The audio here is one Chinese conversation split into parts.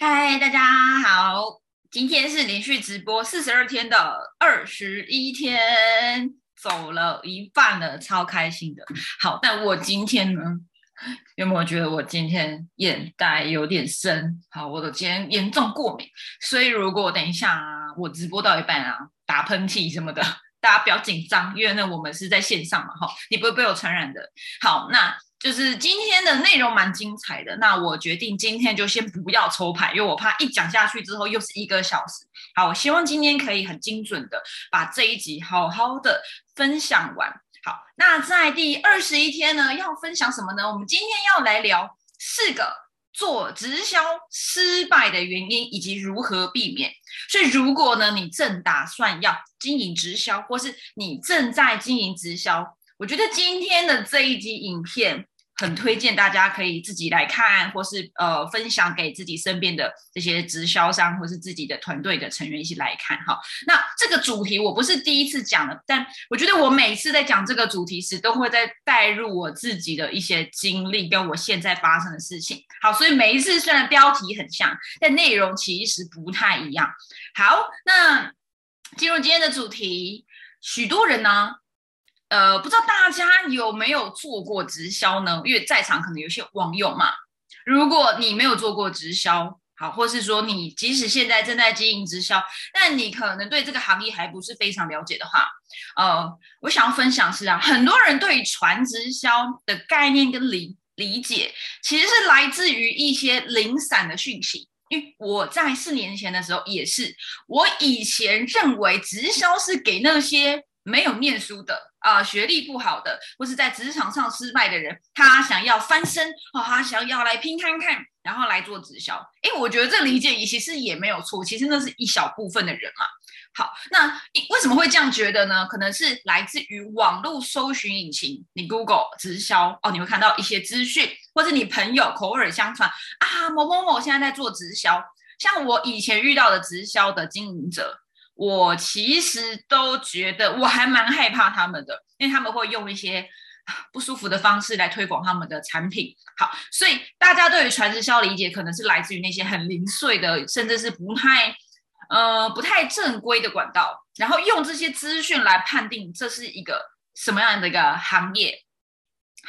嗨，大家好！今天是连续直播四十二天的二十一天，走了一半了，超开心的。好，但我今天呢，有没有觉得我今天眼袋有点深？好，我的今天严重过敏，所以如果等一下啊，我直播到一半啊，打喷嚏什么的，大家不要紧张，因为呢，我们是在线上嘛，哈，你不会被我传染的。好，那。就是今天的内容蛮精彩的，那我决定今天就先不要抽牌，因为我怕一讲下去之后又是一个小时。好，我希望今天可以很精准的把这一集好好的分享完。好，那在第二十一天呢，要分享什么呢？我们今天要来聊四个做直销失败的原因以及如何避免。所以，如果呢你正打算要经营直销，或是你正在经营直销，我觉得今天的这一集影片很推荐大家可以自己来看，或是呃分享给自己身边的这些直销商，或是自己的团队的成员一起来看哈。那这个主题我不是第一次讲了，但我觉得我每次在讲这个主题时，都会在带入我自己的一些经历跟我现在发生的事情。好，所以每一次虽然标题很像，但内容其实不太一样。好，那进入今天的主题，许多人呢。呃，不知道大家有没有做过直销呢？因为在场可能有些网友嘛。如果你没有做过直销，好，或是说你即使现在正在经营直销，但你可能对这个行业还不是非常了解的话，呃，我想要分享是啊，很多人对传直销的概念跟理理解，其实是来自于一些零散的讯息。因为我在四年前的时候也是，我以前认为直销是给那些。没有念书的啊，学历不好的，或是在职场上失败的人，他想要翻身哦，他想要来拼看看，然后来做直销。哎，我觉得这理解也其实也没有错，其实那是一小部分的人嘛。好，那为什么会这样觉得呢？可能是来自于网络搜寻引擎，你 Google 直销哦，你会看到一些资讯，或者你朋友口耳相传啊，某某某现在在做直销。像我以前遇到的直销的经营者。我其实都觉得我还蛮害怕他们的，因为他们会用一些不舒服的方式来推广他们的产品。好，所以大家对于传直销理解可能是来自于那些很零碎的，甚至是不太呃不太正规的管道，然后用这些资讯来判定这是一个什么样的一个行业。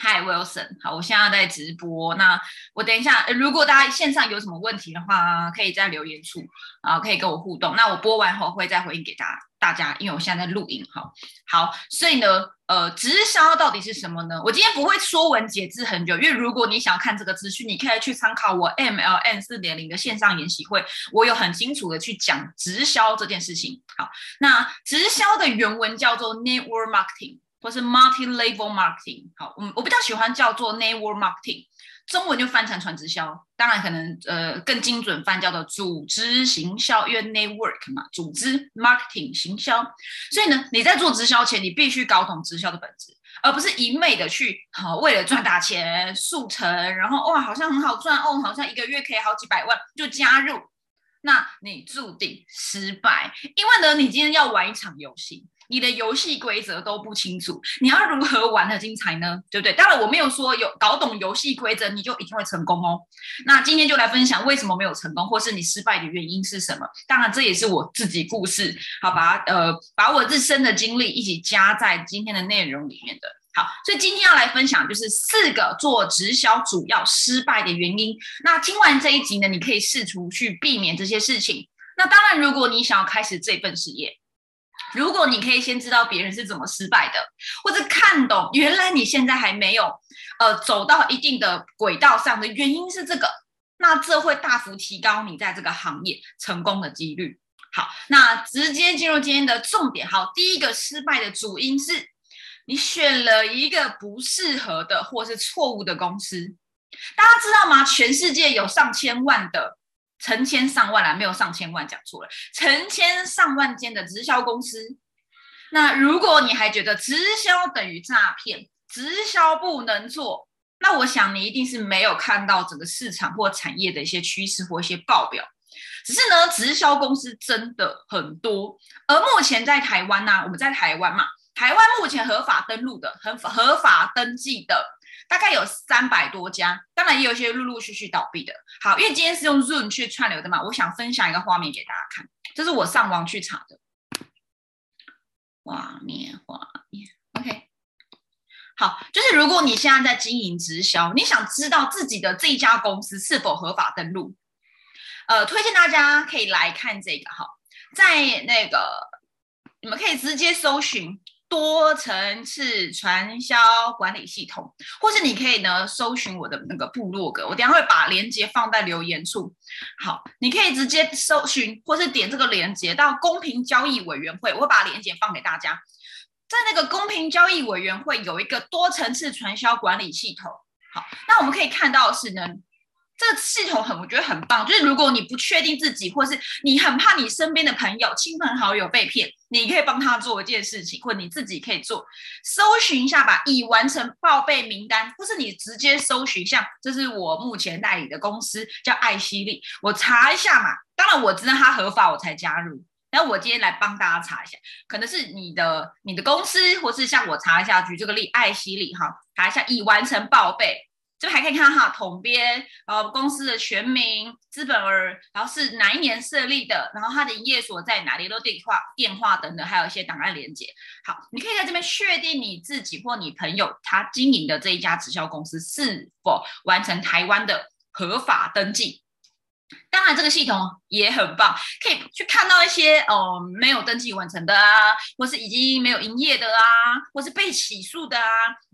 Hi Wilson，好，我现在在直播。那我等一下，如果大家线上有什么问题的话，可以在留言处啊，可以跟我互动。那我播完后会再回应给大家。大家，因为我现在在录音，哈，好，所以呢，呃，直销到底是什么呢？我今天不会说文解字很久，因为如果你想要看这个资讯，你可以去参考我 MLN 四点零的线上研习会，我有很清楚的去讲直销这件事情。好，那直销的原文叫做 Network Marketing。或是 multi-level marketing，好，我我比较喜欢叫做 network marketing，中文就翻成传直销，当然可能呃更精准翻叫做组织行销，因为 network 嘛，组织 marketing 行销，所以呢，你在做直销前，你必须搞懂直销的本质，而不是一昧的去好为了赚大钱速成，然后哇好像很好赚哦，好像一个月可以好几百万就加入，那你注定失败，因为呢，你今天要玩一场游戏。你的游戏规则都不清楚，你要如何玩的精彩呢？对不对？当然我没有说有搞懂游戏规则你就一定会成功哦。那今天就来分享为什么没有成功，或是你失败的原因是什么？当然这也是我自己故事，好把呃把我自身的经历一起加在今天的内容里面的。好，所以今天要来分享就是四个做直销主要失败的原因。那听完这一集呢，你可以试图去避免这些事情。那当然，如果你想要开始这份事业。如果你可以先知道别人是怎么失败的，或者看懂原来你现在还没有呃走到一定的轨道上的原因是这个，那这会大幅提高你在这个行业成功的几率。好，那直接进入今天的重点。好，第一个失败的主因是你选了一个不适合的或是错误的公司。大家知道吗？全世界有上千万的。成千上万啦，没有上千万，讲错了。成千上万间的直销公司，那如果你还觉得直销等于诈骗，直销不能做，那我想你一定是没有看到整个市场或产业的一些趋势或一些报表。只是呢，直销公司真的很多，而目前在台湾呢，我们在台湾嘛，台湾目前合法登录的、很合法登记的大概有三百多家，当然也有一些陆陆续续倒闭的。好，因为今天是用 Zoom 去串流的嘛，我想分享一个画面给大家看，这是我上网去查的画面，画面，OK。好，就是如果你现在在经营直销，你想知道自己的这一家公司是否合法登录，呃，推荐大家可以来看这个哈，在那个你们可以直接搜寻。多层次传销管理系统，或是你可以呢搜寻我的那个部落格，我等下会把链接放在留言处。好，你可以直接搜寻，或是点这个链接到公平交易委员会，我会把链接放给大家。在那个公平交易委员会有一个多层次传销管理系统。好，那我们可以看到是呢。这个系统很，我觉得很棒。就是如果你不确定自己，或是你很怕你身边的朋友、亲朋好友被骗，你可以帮他做一件事情，或你自己可以做，搜寻一下吧，已完成报备名单，或是你直接搜寻，像这是我目前代理的公司叫爱希利，我查一下嘛。当然我知道它合法，我才加入。那我今天来帮大家查一下，可能是你的你的公司，或是像我查一下，举这个例，爱希利哈，查一下已完成报备。这边还可以看哈，统编，然后公司的全名、资本额，然后是哪一年设立的，然后它的营业所在哪里，都电话、电话等等，还有一些档案连接。好，你可以在这边确定你自己或你朋友他经营的这一家直销公司是否完成台湾的合法登记。当然，这个系统也很棒，可以去看到一些哦没有登记完成的啊，或是已经没有营业的啊，或是被起诉的啊，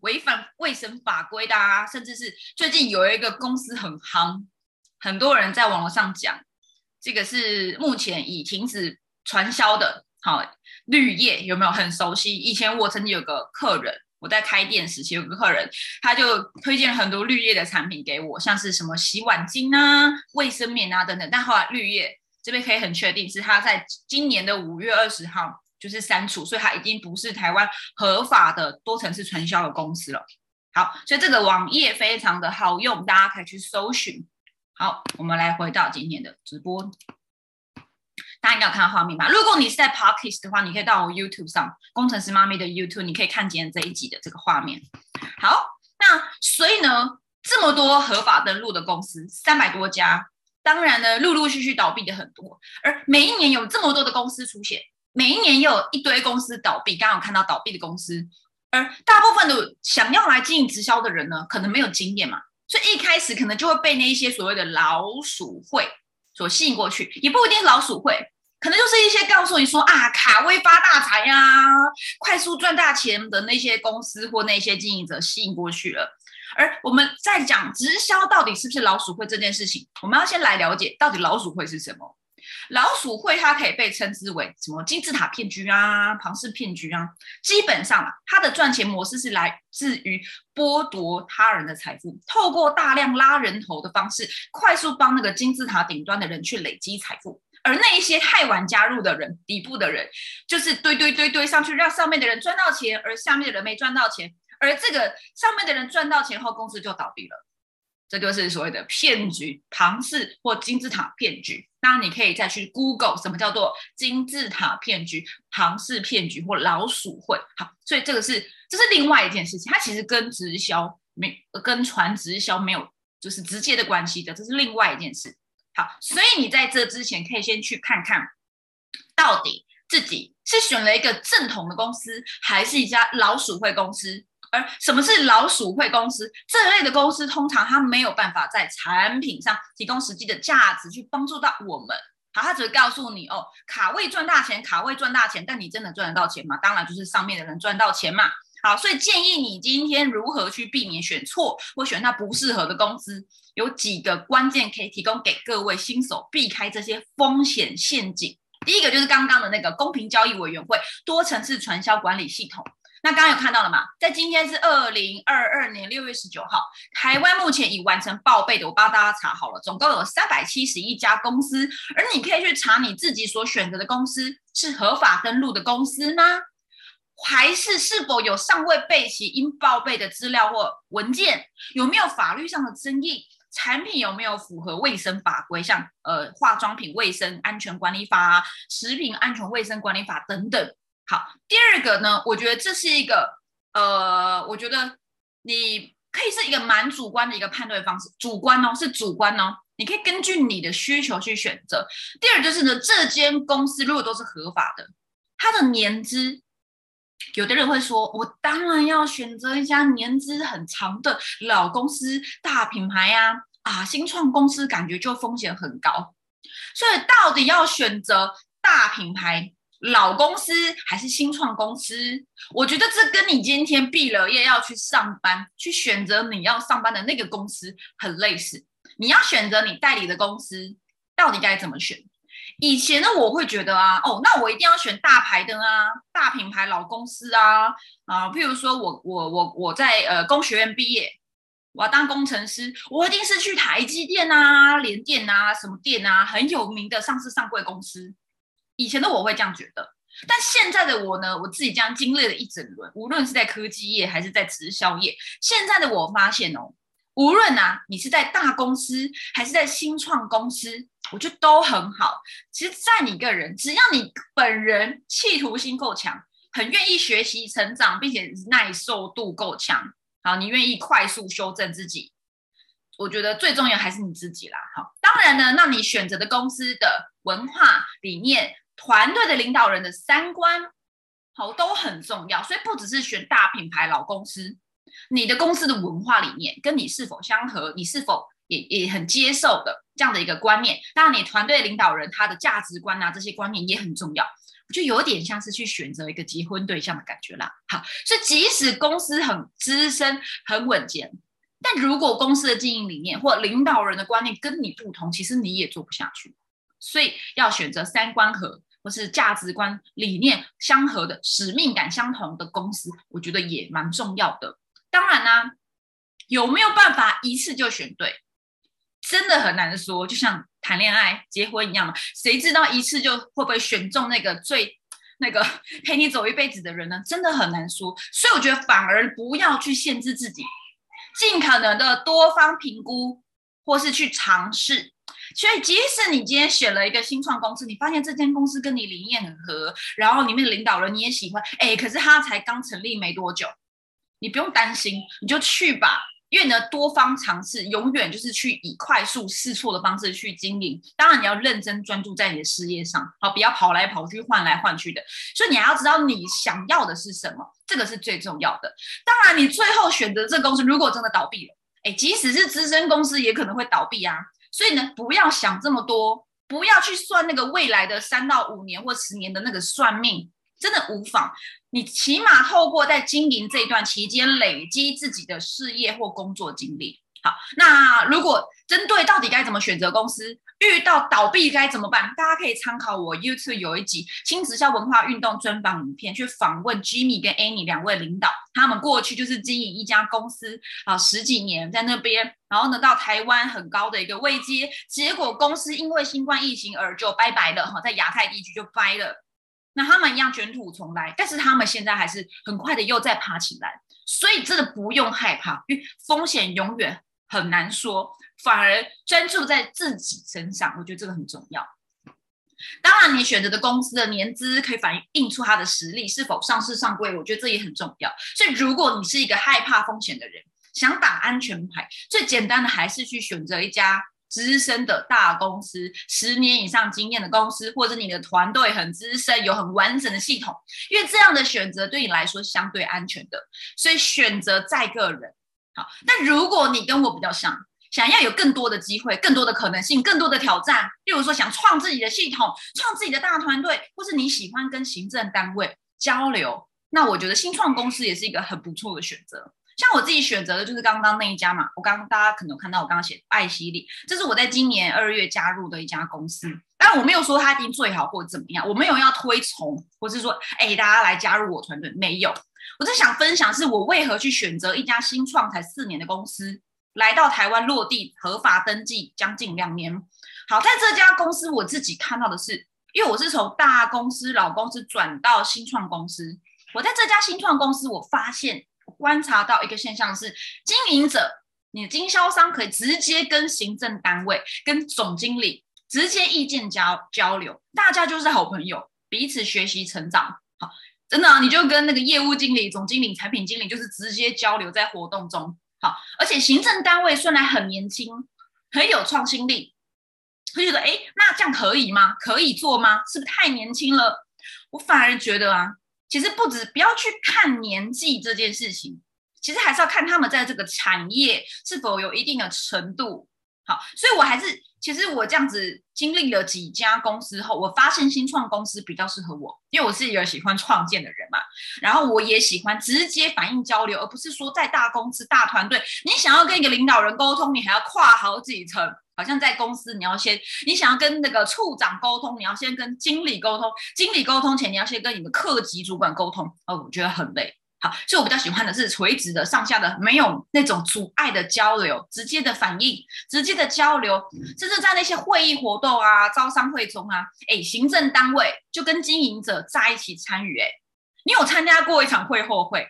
违反卫生法规的啊，甚至是最近有一个公司很夯，很多人在网络上讲，这个是目前已停止传销的，好绿叶有没有很熟悉？以前我曾经有个客人。我在开店时期有个客人，他就推荐了很多绿叶的产品给我，像是什么洗碗巾啊、卫生棉啊等等。但后来绿叶这边可以很确定是他在今年的五月二十号就是删除，所以他已经不是台湾合法的多层次传销的公司了。好，所以这个网页非常的好用，大家可以去搜寻。好，我们来回到今天的直播。大家应该有看到画面吧？如果你是在 Podcast 的话，你可以到我 YouTube 上，工程师妈咪的 YouTube，你可以看今天这一集的这个画面。好，那所以呢，这么多合法登录的公司，三百多家，当然呢，陆陆续续倒闭的很多，而每一年有这么多的公司出现，每一年又有一堆公司倒闭。刚刚有看到倒闭的公司，而大部分的想要来经营直销的人呢，可能没有经验嘛，所以一开始可能就会被那一些所谓的老鼠会所吸引过去，也不一定老鼠会。可能就是一些告诉你说啊，卡位发大财呀，快速赚大钱的那些公司或那些经营者吸引过去了。而我们在讲直销到底是不是老鼠会这件事情，我们要先来了解到底老鼠会是什么。老鼠会它可以被称之为什么金字塔骗局啊、庞氏骗局啊。基本上啊，它的赚钱模式是来自于剥夺他人的财富，透过大量拉人头的方式，快速帮那个金字塔顶端的人去累积财富。而那一些太晚加入的人，底部的人，就是堆堆堆堆上去，让上面的人赚到钱，而下面的人没赚到钱。而这个上面的人赚到钱后，公司就倒闭了。这就是所谓的骗局、庞氏或金字塔骗局。那你可以再去 Google 什么叫做金字塔骗局、庞氏骗局或老鼠会。好，所以这个是这是另外一件事情，它其实跟直销没跟传直销没有就是直接的关系的，这是另外一件事。好，所以你在这之前可以先去看看，到底自己是选了一个正统的公司，还是一家老鼠会公司？而什么是老鼠会公司？这类的公司通常它没有办法在产品上提供实际的价值，去帮助到我们。好，他只会告诉你哦，卡位赚大钱，卡位赚大钱，但你真的赚得到钱吗？当然就是上面的人赚到钱嘛。好，所以建议你今天如何去避免选错或选到不适合的公司，有几个关键可以提供给各位新手避开这些风险陷阱。第一个就是刚刚的那个公平交易委员会多层次传销管理系统。那刚刚有看到了吗？在今天是二零二二年六月十九号，台湾目前已完成报备的，我帮大家查好了，总共有三百七十一家公司，而你可以去查你自己所选择的公司是合法登录的公司吗？还是是否有尚未备齐应报备的资料或文件？有没有法律上的争议？产品有没有符合卫生法规，像呃化妆品卫生安全管理法啊、食品安全卫生管理法等等？好，第二个呢，我觉得这是一个呃，我觉得你。可以是一个蛮主观的一个判断方式，主观哦，是主观哦，你可以根据你的需求去选择。第二就是呢，这间公司如果都是合法的，它的年资，有的人会说，我当然要选择一家年资很长的老公司、大品牌呀，啊，新创公司感觉就风险很高，所以到底要选择大品牌？老公司还是新创公司？我觉得这跟你今天毕了业要去上班，去选择你要上班的那个公司很类似。你要选择你代理的公司，到底该怎么选？以前呢，我会觉得啊，哦，那我一定要选大牌的啊，大品牌老公司啊啊，譬如说我我我我在呃工学院毕业，我要当工程师，我一定是去台积电啊、联电啊、什么电啊，很有名的上市上柜公司。以前的我会这样觉得，但现在的我呢，我自己这样经历了一整轮，无论是在科技业还是在直销业，现在的我发现哦，无论啊你是在大公司还是在新创公司，我觉得都很好。其实，在你个人，只要你本人企图心够强，很愿意学习成长，并且耐受度够强，好，你愿意快速修正自己，我觉得最重要还是你自己啦。好，当然呢，那你选择的公司的文化理念。团队的领导人的三观好都很重要，所以不只是选大品牌老公司，你的公司的文化理念跟你是否相合，你是否也也很接受的这样的一个观念。当然，你团队领导人他的价值观啊这些观念也很重要。我觉得有点像是去选择一个结婚对象的感觉啦。好，所以即使公司很资深、很稳健，但如果公司的经营理念或领导人的观念跟你不同，其实你也做不下去。所以要选择三观合。或是价值观理念相合的、使命感相同的公司，我觉得也蛮重要的。当然呢，有没有办法一次就选对，真的很难说。就像谈恋爱、结婚一样嘛，谁知道一次就会不会选中那个最那个 陪你走一辈子的人呢？真的很难说。所以我觉得反而不要去限制自己，尽可能的多方评估，或是去尝试。所以，即使你今天选了一个新创公司，你发现这间公司跟你理念很合，然后里面的领导人你也喜欢，哎，可是他才刚成立没多久，你不用担心，你就去吧。因为呢，多方尝试，永远就是去以快速试错的方式去经营。当然，你要认真专注在你的事业上，好，不要跑来跑去、换来换去的。所以，你还要知道你想要的是什么，这个是最重要的。当然，你最后选择这公司，如果真的倒闭了，哎，即使是资深公司，也可能会倒闭啊。所以呢，不要想这么多，不要去算那个未来的三到五年或十年的那个算命，真的无妨。你起码透过在经营这一段期间累积自己的事业或工作经历。好，那如果针对到底该怎么选择公司，遇到倒闭该怎么办？大家可以参考我 YouTube 有一集新直销文化运动专访影片，去访问 Jimmy 跟 Annie 两位领导，他们过去就是经营一家公司啊十几年在那边，然后呢到台湾很高的一个位阶，结果公司因为新冠疫情而就拜拜了哈，在亚太地区就掰了。那他们一样卷土重来，但是他们现在还是很快的又再爬起来，所以真的不用害怕，因为风险永远。很难说，反而专注在自己身上，我觉得这个很重要。当然，你选择的公司的年资可以反映出它的实力是否上市上柜，我觉得这也很重要。所以，如果你是一个害怕风险的人，想打安全牌，最简单的还是去选择一家资深的大公司，十年以上经验的公司，或者你的团队很资深，有很完整的系统，因为这样的选择对你来说相对安全的。所以，选择在个人。好，但如果你跟我比较像，想要有更多的机会、更多的可能性、更多的挑战，例如说想创自己的系统、创自己的大团队，或是你喜欢跟行政单位交流，那我觉得新创公司也是一个很不错的选择。像我自己选择的就是刚刚那一家嘛，我刚大家可能有看到我刚刚写爱希利，这是我在今年二月加入的一家公司，但我没有说它一定最好或怎么样，我没有要推崇，或是说哎大家来加入我团队，没有。我在想分享，是我为何去选择一家新创才四年的公司，来到台湾落地合法登记将近两年。好，在这家公司，我自己看到的是，因为我是从大公司老公司转到新创公司，我在这家新创公司，我发现观察到一个现象是，经营者，你的经销商可以直接跟行政单位、跟总经理直接意见交交流，大家就是好朋友，彼此学习成长。好。真的，你就跟那个业务经理、总经理、产品经理，就是直接交流在活动中，好，而且行政单位虽然很年轻，很有创新力，会觉得，哎，那这样可以吗？可以做吗？是不是太年轻了？我反而觉得啊，其实不止不要去看年纪这件事情，其实还是要看他们在这个产业是否有一定的程度。好，所以我还是，其实我这样子经历了几家公司后，我发现新创公司比较适合我，因为我是一个喜欢创建的人嘛。然后我也喜欢直接反应交流，而不是说在大公司大团队，你想要跟一个领导人沟通，你还要跨好几层。好像在公司，你要先，你想要跟那个处长沟通，你要先跟经理沟通，经理沟通前，你要先跟你的客级主管沟通。哦，我觉得很累。好，所以我比较喜欢的是垂直的、上下的，没有那种阻碍的交流，直接的反应，直接的交流，甚至在那些会议活动啊、招商会中啊，哎，行政单位就跟经营者在一起参与。哎，你有参加过一场会后会，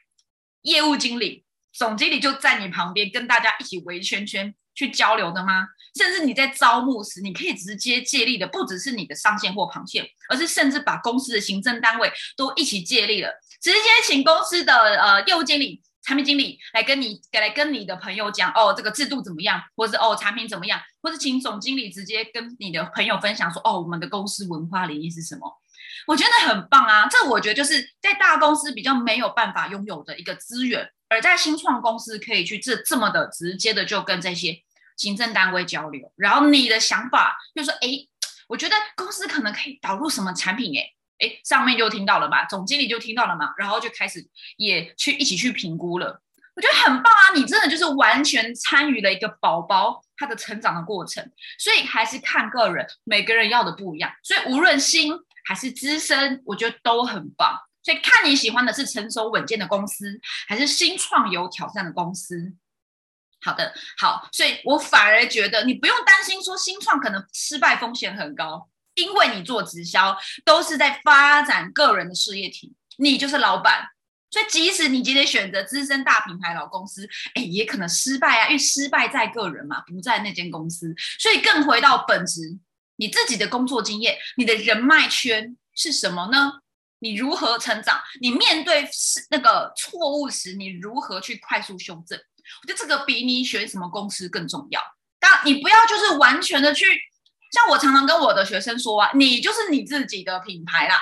业务经理、总经理就在你旁边，跟大家一起围圈圈去交流的吗？甚至你在招募时，你可以直接借力的，不只是你的上线或旁线，而是甚至把公司的行政单位都一起借力了。直接请公司的呃业务经理、产品经理来跟你来跟你的朋友讲哦，这个制度怎么样，或是哦产品怎么样，或者请总经理直接跟你的朋友分享说哦，我们的公司文化理念是什么？我觉得很棒啊！这我觉得就是在大公司比较没有办法拥有的一个资源，而在新创公司可以去这这么的直接的就跟这些行政单位交流，然后你的想法就说哎，我觉得公司可能可以导入什么产品哎。哎，上面就听到了嘛，总经理就听到了嘛，然后就开始也去一起去评估了。我觉得很棒啊，你真的就是完全参与了一个宝宝他的成长的过程。所以还是看个人，每个人要的不一样。所以无论新还是资深，我觉得都很棒。所以看你喜欢的是成熟稳健的公司，还是新创有挑战的公司。好的，好，所以我反而觉得你不用担心说新创可能失败风险很高。因为你做直销都是在发展个人的事业体，你就是老板，所以即使你今天选择资深大品牌老公司，哎，也可能失败啊，因为失败在个人嘛，不在那间公司。所以更回到本质，你自己的工作经验，你的人脉圈是什么呢？你如何成长？你面对那个错误时，你如何去快速修正？我觉得这个比你选什么公司更重要。当你不要就是完全的去。像我常常跟我的学生说啊，你就是你自己的品牌啦，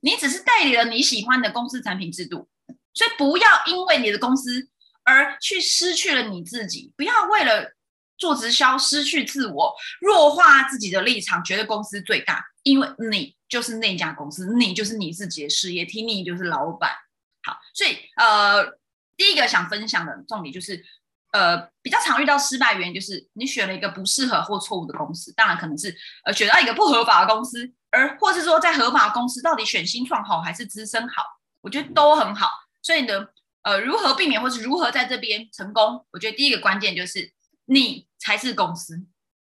你只是代理了你喜欢的公司产品制度，所以不要因为你的公司而去失去了你自己，不要为了做直销失去自我，弱化自己的立场，觉得公司最大，因为你就是那家公司，你就是你自己的事业体，你就是老板。好，所以呃，第一个想分享的重点就是。呃，比较常遇到失败原因就是你选了一个不适合或错误的公司，当然可能是呃选到一个不合法的公司，而或是说在合法公司到底选新创好还是资深好，我觉得都很好。所以呢，呃，如何避免或是如何在这边成功，我觉得第一个关键就是你才是公司，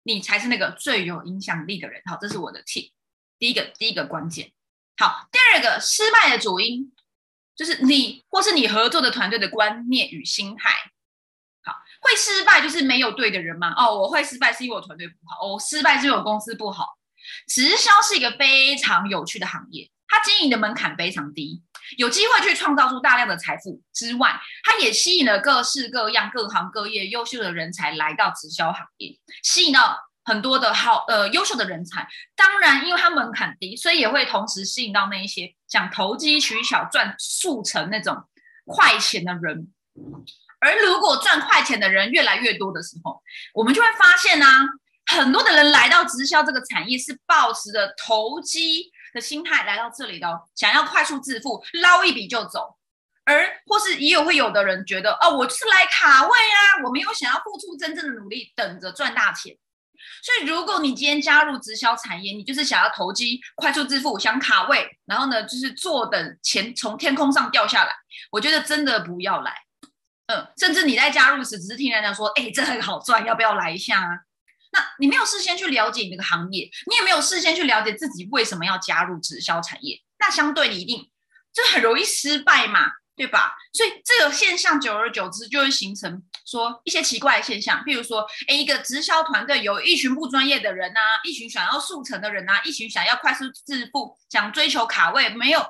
你才是那个最有影响力的人。好，这是我的 T，第一个第一个关键。好，第二个失败的主因就是你或是你合作的团队的观念与心态。好会失败就是没有对的人嘛？哦，我会失败是因为我团队不好，哦，失败是因为我公司不好。直销是一个非常有趣的行业，它经营的门槛非常低，有机会去创造出大量的财富之外，它也吸引了各式各样、各行各业优秀的人才来到直销行业，吸引到很多的好呃优秀的人才。当然，因为它门槛低，所以也会同时吸引到那一些想投机取巧、赚速成那种快钱的人。而如果赚快钱的人越来越多的时候，我们就会发现呢，很多的人来到直销这个产业是抱持着投机的心态来到这里的，想要快速致富，捞一笔就走。而或是也有会有的人觉得，哦，我是来卡位啊，我没有想要付出真正的努力，等着赚大钱。所以，如果你今天加入直销产业，你就是想要投机、快速致富，想卡位，然后呢，就是坐等钱从天空上掉下来，我觉得真的不要来。嗯，甚至你在加入时只是听人家说，哎，这很好赚，要不要来一下啊？那你没有事先去了解你那个行业，你也没有事先去了解自己为什么要加入直销产业，那相对你一定就很容易失败嘛，对吧？所以这个现象久而久之就会形成说一些奇怪的现象，譬如说，哎，一个直销团队有一群不专业的人呐，一群想要速成的人呐，一群想要快速致富、想追求卡位，没有。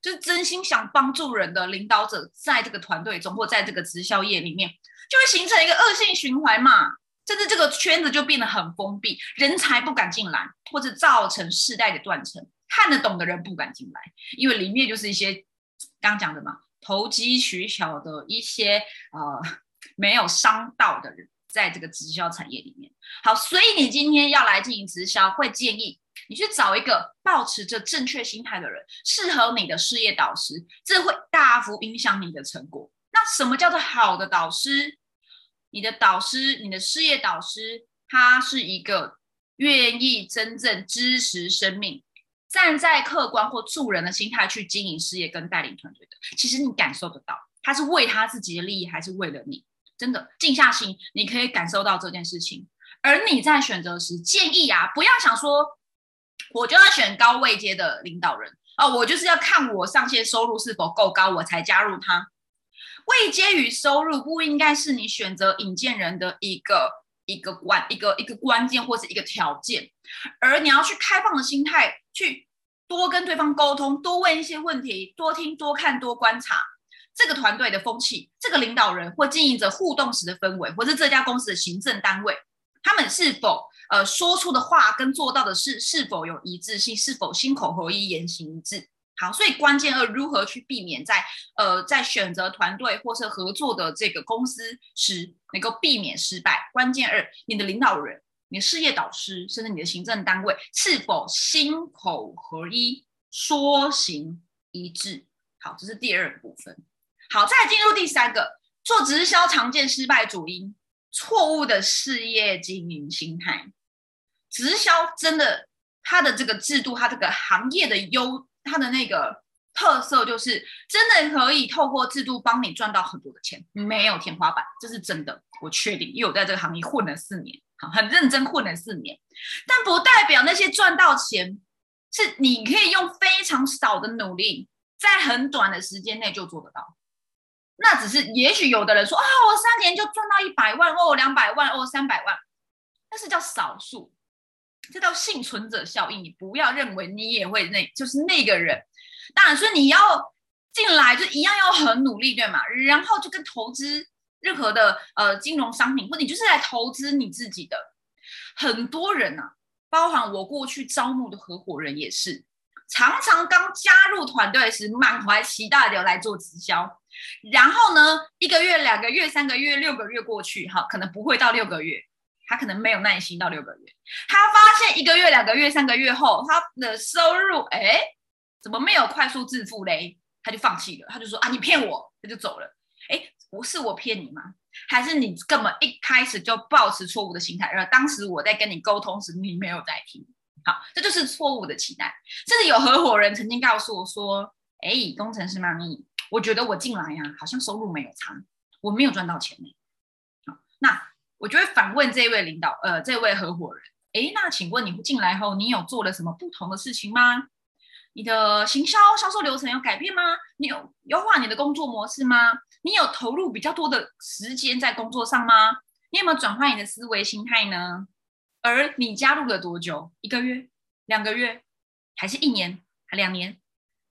就是真心想帮助人的领导者，在这个团队中或在这个直销业里面，就会形成一个恶性循环嘛。甚至这个圈子就变得很封闭，人才不敢进来，或者造成世代的断层。看得懂的人不敢进来，因为里面就是一些刚刚讲的嘛，投机取巧的一些呃没有商道的人，在这个直销产业里面。好，所以你今天要来进行直销，会建议你去找一个保持着正确心态的人，适合你的事业导师，这会大幅影响你的成果。那什么叫做好的导师？你的导师，你的事业导师，他是一个愿意真正支持生命，站在客观或助人的心态去经营事业跟带领团队的。其实你感受得到，他是为他自己的利益，还是为了你？真的静下心，你可以感受到这件事情。而你在选择时，建议啊，不要想说，我就要选高位阶的领导人啊，我就是要看我上线收入是否够高，我才加入他。位阶与收入不应该是你选择引荐人的一个一个关一个一个关键或者一个条件，而你要去开放的心态，去多跟对方沟通，多问一些问题，多听多看多观察这个团队的风气，这个领导人或经营者互动时的氛围，或是这家公司的行政单位，他们是否呃说出的话跟做到的事是否有一致性，是否心口合一，言行一致。好，所以关键二如何去避免在呃在选择团队或是合作的这个公司时能够避免失败？关键二，你的领导人、你的事业导师，甚至你的行政单位是否心口合一、说行一致？好，这是第二部分。好，再进入第三个，做直销常见失败主因：错误的事业经营心态。直销真的，它的这个制度，它这个行业的优。它的那个特色就是真的可以透过制度帮你赚到很多的钱，没有天花板，这是真的，我确定，因为我在这个行业混了四年，好，很认真混了四年，但不代表那些赚到钱是你可以用非常少的努力，在很短的时间内就做得到。那只是也许有的人说啊，我三年就赚到一百万哦，两百万哦，三百万，那是叫少数。这叫幸存者效应，你不要认为你也会那，就是那个人。当然，所以你要进来就一样要很努力，对吗？然后就跟投资任何的呃金融商品，或者你就是来投资你自己的。很多人呐，包含我过去招募的合伙人也是，常常刚加入团队时满怀期待的来做直销，然后呢，一个月、两个月、三个月、六个月过去，哈，可能不会到六个月。他可能没有耐心到六个月，他发现一个月、两个月、三个月后，他的收入哎，怎么没有快速致富嘞？他就放弃了，他就说啊，你骗我，他就走了。哎，不是我骗你吗？还是你根本一开始就抱持错误的心态？而当时我在跟你沟通时，你没有在听。好，这就是错误的期待。甚至有合伙人曾经告诉我说，哎，工程师妈咪，我觉得我进来呀，好像收入没有差，我没有赚到钱呢。好，那。我就会反问这位领导，呃，这位合伙人，诶，那请问你进来后，你有做了什么不同的事情吗？你的行销销售流程有改变吗？你有优化你的工作模式吗？你有投入比较多的时间在工作上吗？你有没有转换你的思维心态呢？而你加入了多久？一个月、两个月，还是一年？还两年？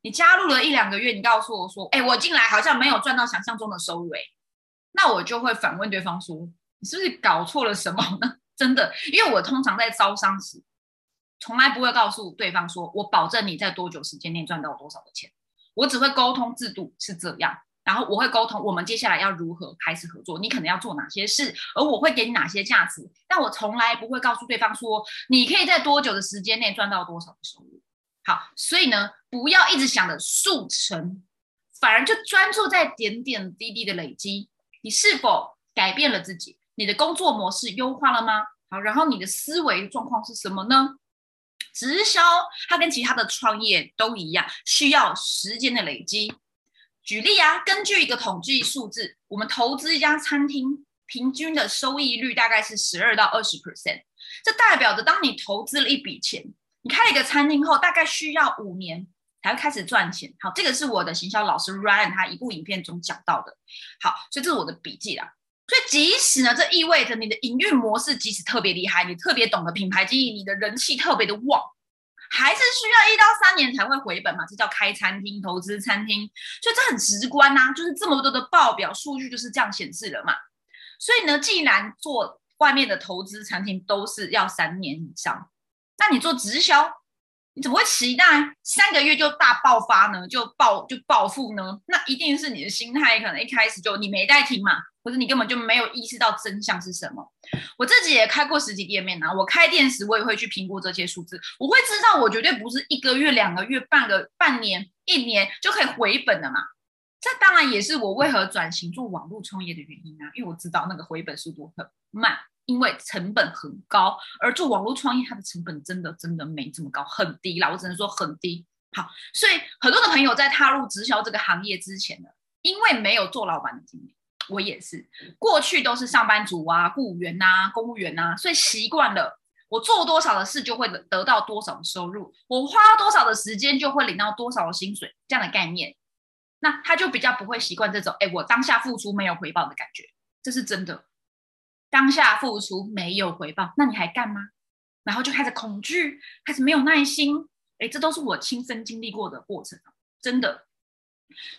你加入了一两个月，你告诉我说，哎，我进来好像没有赚到想象中的收入，哎，那我就会反问对方说。你是不是搞错了什么呢？真的，因为我通常在招商时，从来不会告诉对方说，我保证你在多久时间内赚到多少的钱。我只会沟通制度是这样，然后我会沟通我们接下来要如何开始合作，你可能要做哪些事，而我会给你哪些价值。但我从来不会告诉对方说，你可以在多久的时间内赚到多少的收入。好，所以呢，不要一直想着速成，反而就专注在点点滴滴的累积。你是否改变了自己？你的工作模式优化了吗？好，然后你的思维状况是什么呢？直销它跟其他的创业都一样，需要时间的累积。举例啊，根据一个统计数字，我们投资一家餐厅，平均的收益率大概是十二到二十 percent。这代表着，当你投资了一笔钱，你开了一个餐厅后，大概需要五年才会开始赚钱。好，这个是我的行销老师 Ryan 他一部影片中讲到的。好，所以这是我的笔记啦。所以，即使呢，这意味着你的营运模式即使特别厉害，你特别懂得品牌经营，你的人气特别的旺，还是需要一到三年才会回本嘛？这叫开餐厅、投资餐厅，所以这很直观呐，就是这么多的报表数据就是这样显示了嘛。所以呢，既然做外面的投资产品都是要三年以上，那你做直销，你怎么会期待三个月就大爆发呢？就暴就暴富呢？那一定是你的心态可能一开始就你没在听嘛，或者你根本就没有意识到真相是什么。我自己也开过实体店面啊，我开店时我也会去评估这些数字，我会知道我绝对不是一个月、两个月、半个半年、一年就可以回本的嘛。这当然也是我为何转型做网络创业的原因啊，因为我知道那个回本速度很慢，因为成本很高，而做网络创业它的成本真的真的没这么高，很低啦，我只能说很低。好，所以很多的朋友在踏入直销这个行业之前呢，因为没有做老板的经验，我也是，过去都是上班族啊、雇员呐、公务员呐，所以习惯了我做多少的事就会得到多少的收入，我花多少的时间就会领到多少的薪水，这样的概念。那他就比较不会习惯这种，哎，我当下付出没有回报的感觉，这是真的。当下付出没有回报，那你还干吗？然后就开始恐惧，开始没有耐心，哎，这都是我亲身经历过的过程，真的。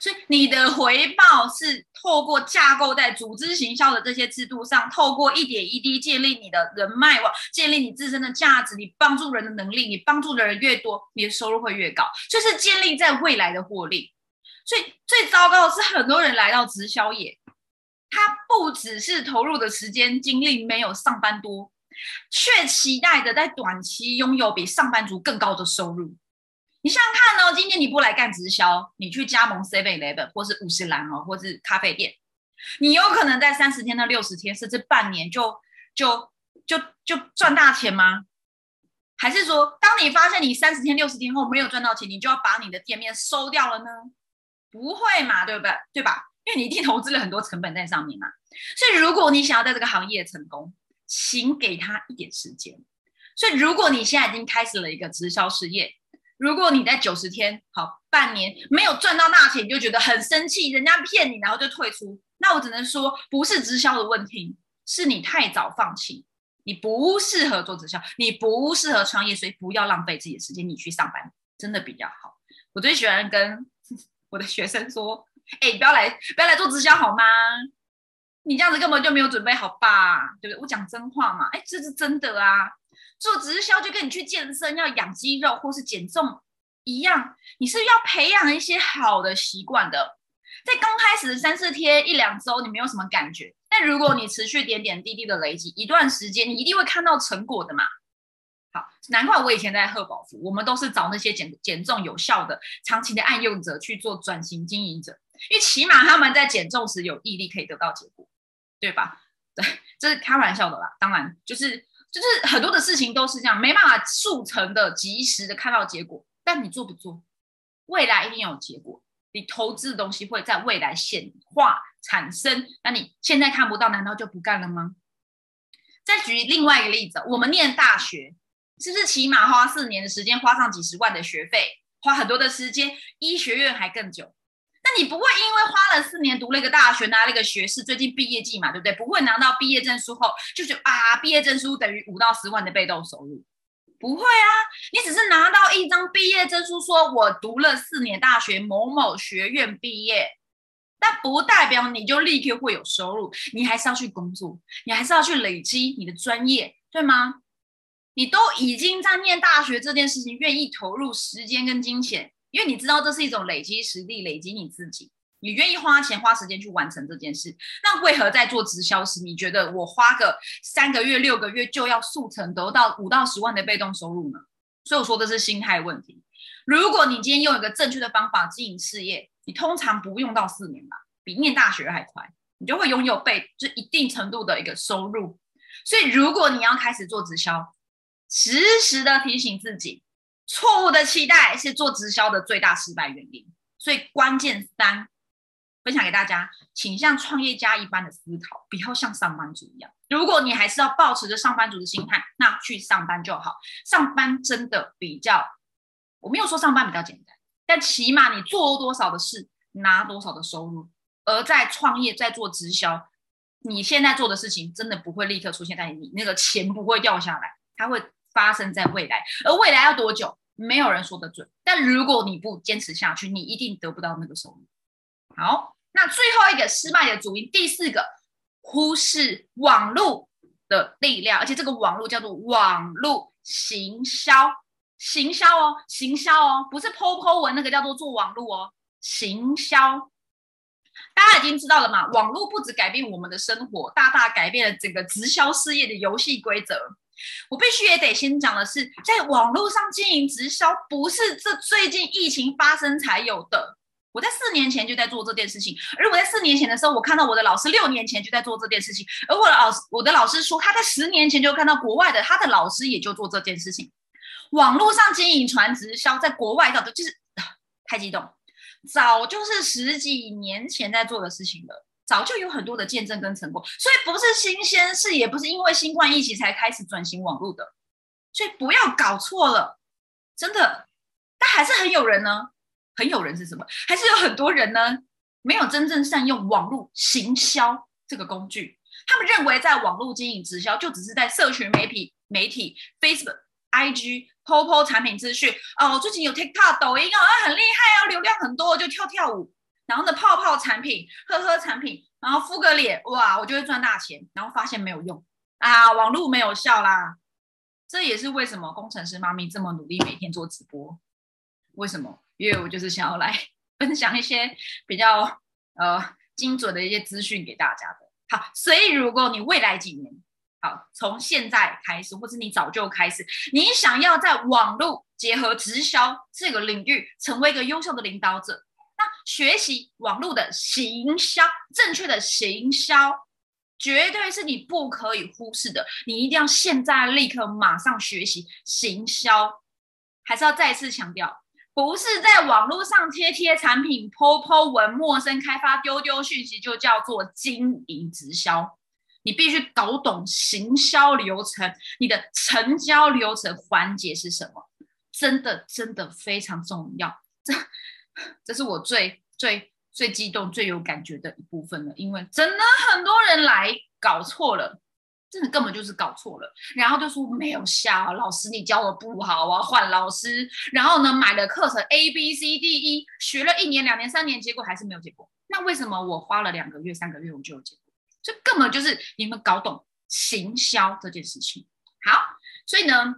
所以你的回报是透过架构在组织行销的这些制度上，透过一点一滴建立你的人脉网，建立你自身的价值，你帮助人的能力，你帮助的人越多，你的收入会越高，就是建立在未来的获利。所以最糟糕的是，很多人来到直销业，他不只是投入的时间精力没有上班多，却期待着在短期拥有比上班族更高的收入。你想想看哦，今天你不来干直销，你去加盟 Seven Eleven 或是五十岚哦，或是咖啡店，你有可能在三十天到六十天，甚至半年就就就就赚大钱吗？还是说，当你发现你三十天、六十天后没有赚到钱，你就要把你的店面收掉了呢？不会嘛，对不对？对吧？因为你一定投资了很多成本在上面嘛。所以，如果你想要在这个行业成功，请给他一点时间。所以，如果你现在已经开始了一个直销事业，如果你在九十天、好半年没有赚到大钱，你就觉得很生气，人家骗你，然后就退出，那我只能说，不是直销的问题，是你太早放弃，你不适合做直销，你不适合创业，所以不要浪费自己的时间，你去上班真的比较好。我最喜欢跟。我的学生说：“哎，不要来，不要来做直销好吗？你这样子根本就没有准备好吧，对不对？我讲真话嘛，哎，这是真的啊。做直销就跟你去健身要养肌肉或是减重一样，你是要培养一些好的习惯的。在刚开始的三四天、一两周，你没有什么感觉，但如果你持续点点滴滴的累积，一段时间，你一定会看到成果的嘛。”好难怪我以前在贺宝福，我们都是找那些减减重有效的、长期的爱用者去做转型经营者，因为起码他们在减重时有毅力，可以得到结果，对吧？对，这是开玩笑的啦。当然，就是就是很多的事情都是这样，没办法速成的、及时的看到结果。但你做不做，未来一定有结果。你投资的东西会在未来显化产生，那你现在看不到，难道就不干了吗？再举另外一个例子，我们念大学。是不是起码花四年的时间，花上几十万的学费，花很多的时间，医学院还更久？你不会因为花了四年读了一个大学，拿了一个学士，最近毕业季嘛，对不对？不会拿到毕业证书后就觉得啊，毕业证书等于五到十万的被动收入？不会啊，你只是拿到一张毕业证书，说我读了四年大学某某学院毕业，但不代表你就立刻会有收入，你还是要去工作，你还是要去累积你的专业，对吗？你都已经在念大学这件事情，愿意投入时间跟金钱，因为你知道这是一种累积实力、累积你自己，你愿意花钱花时间去完成这件事。那为何在做直销时，你觉得我花个三个月、六个月就要速成得到五到十万的被动收入呢？所以我说的是心态问题。如果你今天用一个正确的方法经营事业，你通常不用到四年吧，比念大学还快，你就会拥有被就一定程度的一个收入。所以如果你要开始做直销，时时的提醒自己，错误的期待是做直销的最大失败原因。所以关键三分享给大家，请像创业家一般的思考，不要像上班族一样。如果你还是要保持着上班族的心态，那去上班就好。上班真的比较，我没有说上班比较简单，但起码你做多少的事，拿多少的收入。而在创业，在做直销，你现在做的事情真的不会立刻出现在你那个钱不会掉下来，它会。发生在未来，而未来要多久，没有人说得准。但如果你不坚持下去，你一定得不到那个收入。好，那最后一个失败的主因，第四个，忽视网络的力量，而且这个网络叫做网络行销，行销哦，行销哦，不是 PO PO 文那个叫做做网络哦，行销。大家已经知道了嘛？网络不止改变我们的生活，大大改变了整个直销事业的游戏规则。我必须也得先讲的是，在网络上经营直销，不是这最近疫情发生才有的。我在四年前就在做这件事情，而我在四年前的时候，我看到我的老师六年前就在做这件事情，而我的老师，我的老师说他在十年前就看到国外的他的老师也就做这件事情。网络上经营传直销，在国外的就是太激动。早就是十几年前在做的事情了，早就有很多的见证跟成果，所以不是新鲜事，也不是因为新冠疫情才开始转型网络的，所以不要搞错了，真的。但还是很有人呢，很有人是什么？还是有很多人呢，没有真正善用网络行销这个工具，他们认为在网络经营直销就只是在社群媒体媒体 Facebook。I G PO PO 产品资讯哦，最近有 TikTok、抖音哦，很厉害哦，流量很多，就跳跳舞。然后呢，泡泡产品、呵呵产品，然后敷个脸，哇，我就会赚大钱。然后发现没有用啊，网络没有效啦。这也是为什么工程师妈咪这么努力，每天做直播。为什么？因为我就是想要来 分享一些比较呃精准的一些资讯给大家的。好，所以如果你未来几年，好，从现在开始，或者你早就开始，你想要在网络结合直销这个领域成为一个优秀的领导者，学习网络的行销，正确的行销，绝对是你不可以忽视的。你一定要现在立刻马上学习行销，还是要再次强调，不是在网络上贴贴产品、po po 文、陌生开发、丢丢讯息就叫做经营直销。你必须搞懂行销流程，你的成交流程环节是什么？真的，真的非常重要。这，这是我最最最激动、最有感觉的一部分了。因为真的很多人来搞错了，真的根本就是搞错了，然后就说没有效，老师你教的不好，我要换老师。然后呢，买了课程 A B C D E，学了一年、两年、三年，结果还是没有结果。那为什么我花了两个月、三个月我就有结果？这根本就是你们搞懂行销这件事情。好，所以呢，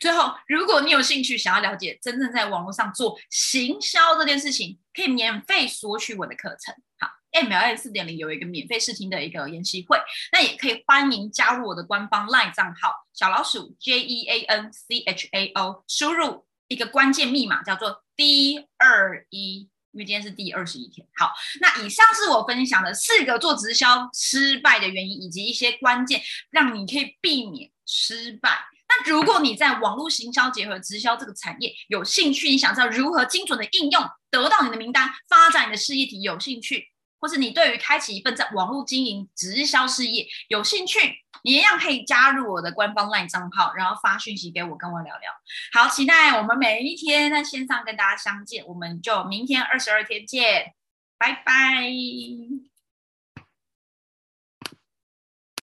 最后如果你有兴趣想要了解真正在网络上做行销这件事情，可以免费索取我的课程。好，MLM 四点零有一个免费试听的一个研习会，那也可以欢迎加入我的官方 LINE 账号小老鼠 J E A N C H A O，输入一个关键密码叫做 D 二一。因为今天是第二十一天，好，那以上是我分享的四个做直销失败的原因，以及一些关键让你可以避免失败。那如果你在网络行销结合直销这个产业有兴趣，你想知道如何精准的应用，得到你的名单，发展你的事业体有兴趣。或是你对于开启一份在网络经营直销事业有兴趣，你一样可以加入我的官方 LINE 账号，然后发讯息给我，跟我聊聊。好，期待我们每一天在线上跟大家相见，我们就明天二十二天见，拜拜。